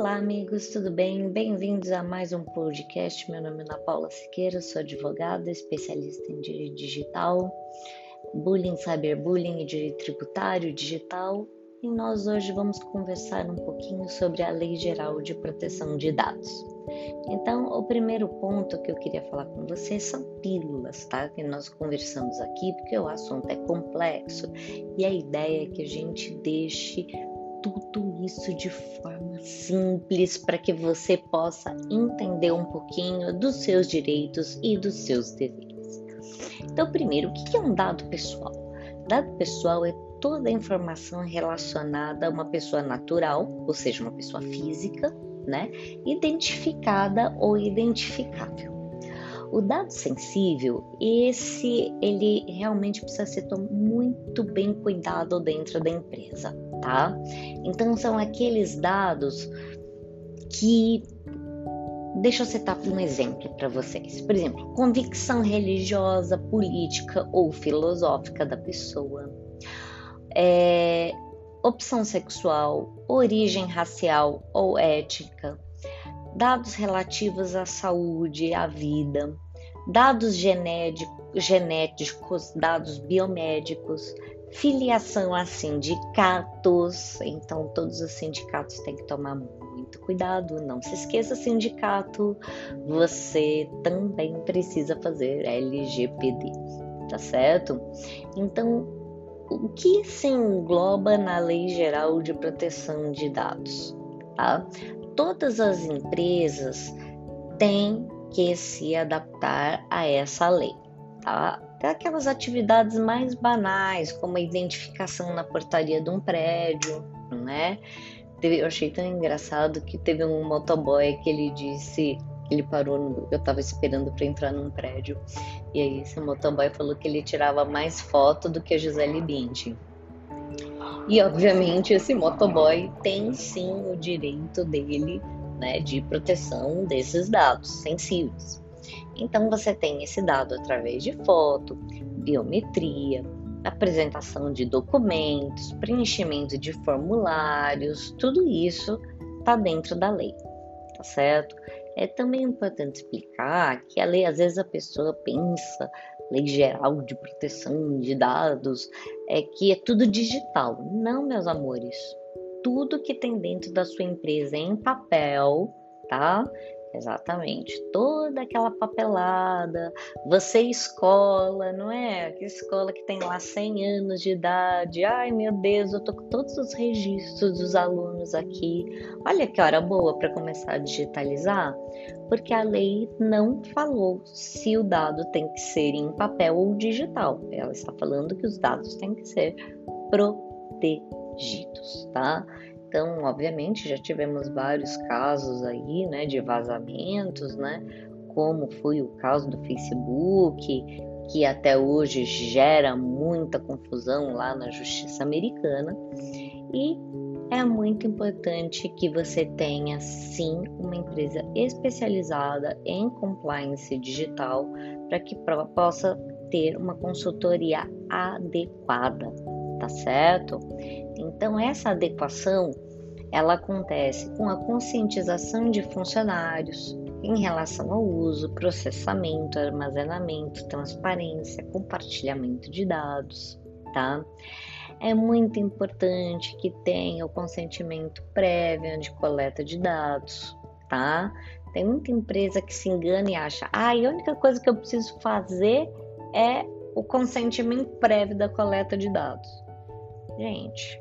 Olá, amigos, tudo bem? Bem-vindos a mais um podcast. Meu nome é Ana Paula Siqueira, sou advogada, especialista em direito digital, bullying, cyberbullying e direito tributário digital. E nós hoje vamos conversar um pouquinho sobre a Lei Geral de Proteção de Dados. Então, o primeiro ponto que eu queria falar com vocês são pílulas, tá? Que nós conversamos aqui, porque o assunto é complexo e a ideia é que a gente deixe tudo isso de forma simples para que você possa entender um pouquinho dos seus direitos e dos seus deveres. Então, primeiro, o que é um dado pessoal? Dado pessoal é toda a informação relacionada a uma pessoa natural, ou seja, uma pessoa física, né, identificada ou identificável. O dado sensível, esse ele realmente precisa ser muito bem cuidado dentro da empresa, tá? Então são aqueles dados que Deixa eu citar um exemplo para vocês. Por exemplo, convicção religiosa, política ou filosófica da pessoa, é, opção sexual, origem racial ou étnica, dados relativos à saúde, à vida, dados genéticos, dados biomédicos, filiação a sindicatos. Então, todos os sindicatos têm que tomar muito cuidado. Não se esqueça, sindicato, você também precisa fazer LGPD, tá certo? Então, o que se engloba na Lei Geral de Proteção de Dados? Tá? todas as empresas têm que se adaptar a essa lei, tá? Até aquelas atividades mais banais, como a identificação na portaria de um prédio, né? eu achei tão engraçado que teve um motoboy que ele disse ele parou, eu estava esperando para entrar num prédio, e aí esse motoboy falou que ele tirava mais foto do que a Gisele Bündchen. E obviamente esse motoboy tem sim o direito dele né, de proteção desses dados sensíveis. Então você tem esse dado através de foto, biometria, apresentação de documentos, preenchimento de formulários, tudo isso está dentro da lei, tá certo? É também importante explicar que a lei, às vezes a pessoa pensa Lei Geral de Proteção de Dados, é que é tudo digital. Não, meus amores. Tudo que tem dentro da sua empresa é em papel, tá? Exatamente, toda aquela papelada, você escola, não é? Aquela escola que tem lá 100 anos de idade. Ai, meu Deus, eu tô com todos os registros dos alunos aqui. Olha que hora boa para começar a digitalizar, porque a lei não falou se o dado tem que ser em papel ou digital. Ela está falando que os dados têm que ser protegidos, tá? Então, obviamente, já tivemos vários casos aí, né, de vazamentos, né, como foi o caso do Facebook, que até hoje gera muita confusão lá na justiça americana. E é muito importante que você tenha sim uma empresa especializada em compliance digital para que possa ter uma consultoria adequada, tá certo? Então essa adequação ela acontece com a conscientização de funcionários em relação ao uso, processamento, armazenamento, transparência, compartilhamento de dados, tá? É muito importante que tenha o consentimento prévio de coleta de dados, tá? Tem muita empresa que se engana e acha, ah, a única coisa que eu preciso fazer é o consentimento prévio da coleta de dados. Gente,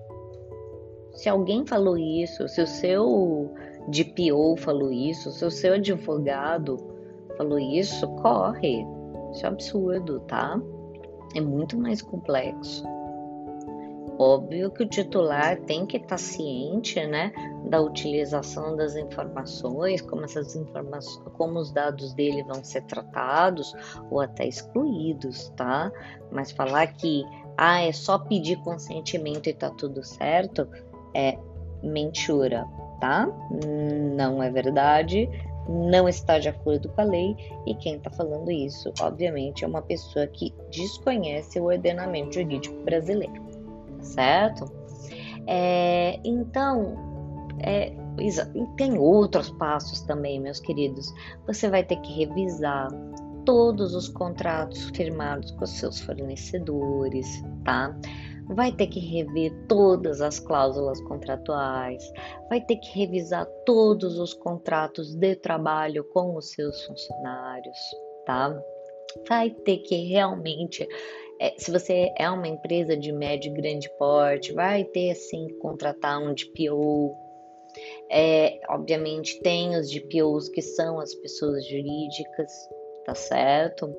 se alguém falou isso, se o seu DPO falou isso, se o seu advogado falou isso, corre. Isso é absurdo, tá? É muito mais complexo. Óbvio que o titular tem que estar ciente, né, da utilização das informações, como essas informações, como os dados dele vão ser tratados ou até excluídos, tá? Mas falar que ah, é só pedir consentimento e tá tudo certo, é mentura, tá? Não é verdade, não está de acordo com a lei e quem está falando isso, obviamente, é uma pessoa que desconhece o ordenamento jurídico brasileiro, certo? É, então, é, tem outros passos também, meus queridos. Você vai ter que revisar todos os contratos firmados com seus fornecedores, tá? Vai ter que rever todas as cláusulas contratuais, vai ter que revisar todos os contratos de trabalho com os seus funcionários, tá? Vai ter que realmente é, se você é uma empresa de médio e grande porte, vai ter assim contratar um DPO. É, obviamente tem os DPOs que são as pessoas jurídicas, tá certo?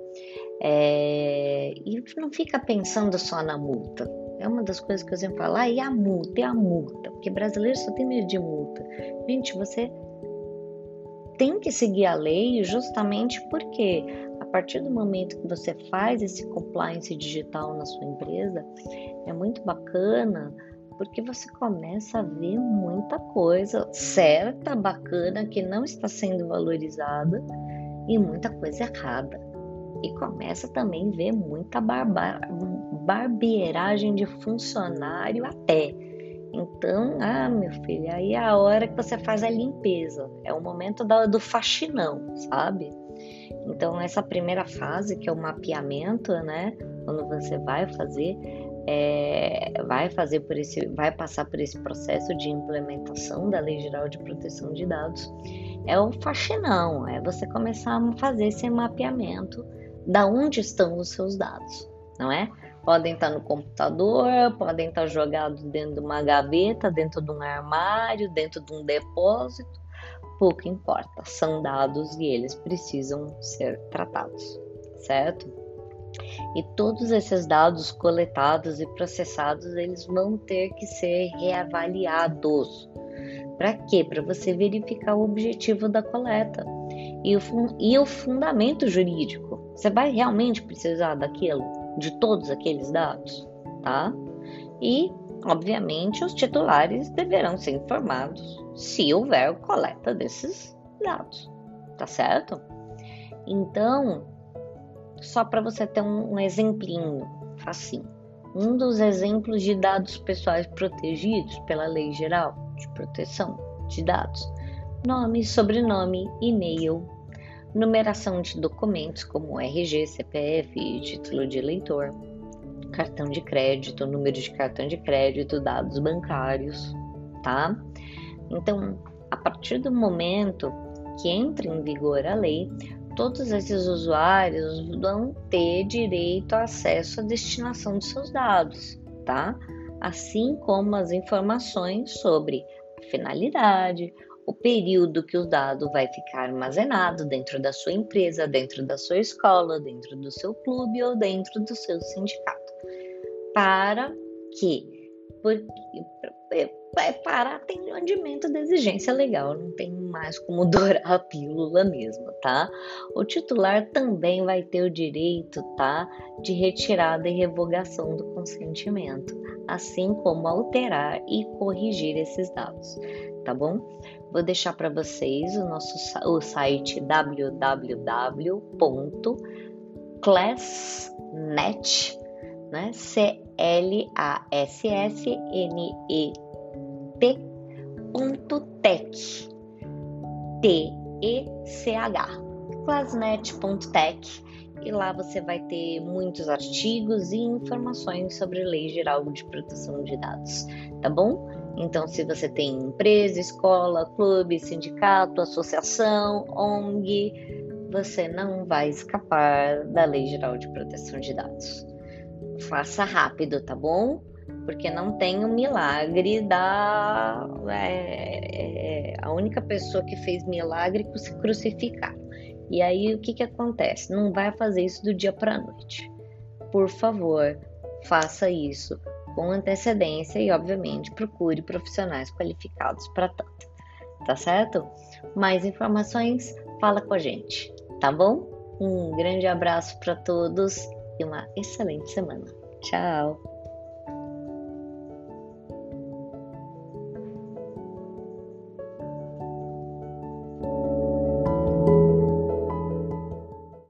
É, e não fica pensando só na multa. É uma das coisas que eu sempre falo, ah, e a multa, e a multa? Porque brasileiro só tem medo de multa. Gente, você tem que seguir a lei justamente porque a partir do momento que você faz esse compliance digital na sua empresa, é muito bacana porque você começa a ver muita coisa certa, bacana, que não está sendo valorizada e muita coisa errada. E começa também a ver muita barba barbeiragem de funcionário até. Então, ah, meu filho, aí é a hora que você faz a limpeza, é o momento do, do faxinão, sabe? Então, essa primeira fase, que é o mapeamento, né? Quando você vai fazer, é, vai fazer por esse, vai passar por esse processo de implementação da Lei Geral de Proteção de Dados, é o faxinão, é você começar a fazer esse mapeamento da onde estão os seus dados, não é? Podem estar no computador, podem estar jogados dentro de uma gaveta, dentro de um armário, dentro de um depósito, pouco importa, são dados e eles precisam ser tratados, certo? E todos esses dados coletados e processados, eles vão ter que ser reavaliados. Para quê? Para você verificar o objetivo da coleta e o, e o fundamento jurídico. Você vai realmente precisar daquilo, de todos aqueles dados, tá? E, obviamente, os titulares deverão ser informados se houver coleta desses dados, tá certo? Então, só para você ter um, exemplinho, assim, um dos exemplos de dados pessoais protegidos pela Lei Geral de Proteção de Dados: nome, sobrenome, e-mail, numeração de documentos como RG, CPF título de eleitor, cartão de crédito, número de cartão de crédito, dados bancários, tá? Então, a partir do momento que entra em vigor a lei, todos esses usuários vão ter direito a acesso à destinação de seus dados, tá? Assim como as informações sobre a finalidade, o período que o dado vai ficar armazenado dentro da sua empresa, dentro da sua escola, dentro do seu clube ou dentro do seu sindicato. Para que, porque, vai para atendimento da exigência legal, não tem mais como dourar a pílula mesmo, tá? O titular também vai ter o direito, tá, de retirada e revogação do consentimento, assim como alterar e corrigir esses dados, tá bom? Vou deixar para vocês o nosso o site www.classnet, né? C L A S S N E t.tech. T-E-C-H. Classnet.tech. E lá você vai ter muitos artigos e informações sobre a Lei Geral de Proteção de Dados, tá bom? Então, se você tem empresa, escola, clube, sindicato, associação, ONG, você não vai escapar da Lei Geral de Proteção de Dados. Faça rápido, tá bom? porque não tem o milagre da. É, é, a única pessoa que fez milagre é se crucificar. E aí o que, que acontece? Não vai fazer isso do dia para a noite. Por favor, faça isso com antecedência e, obviamente, procure profissionais qualificados para tanto. Tá certo? Mais informações, fala com a gente, tá bom? Um grande abraço para todos e uma excelente semana. Tchau!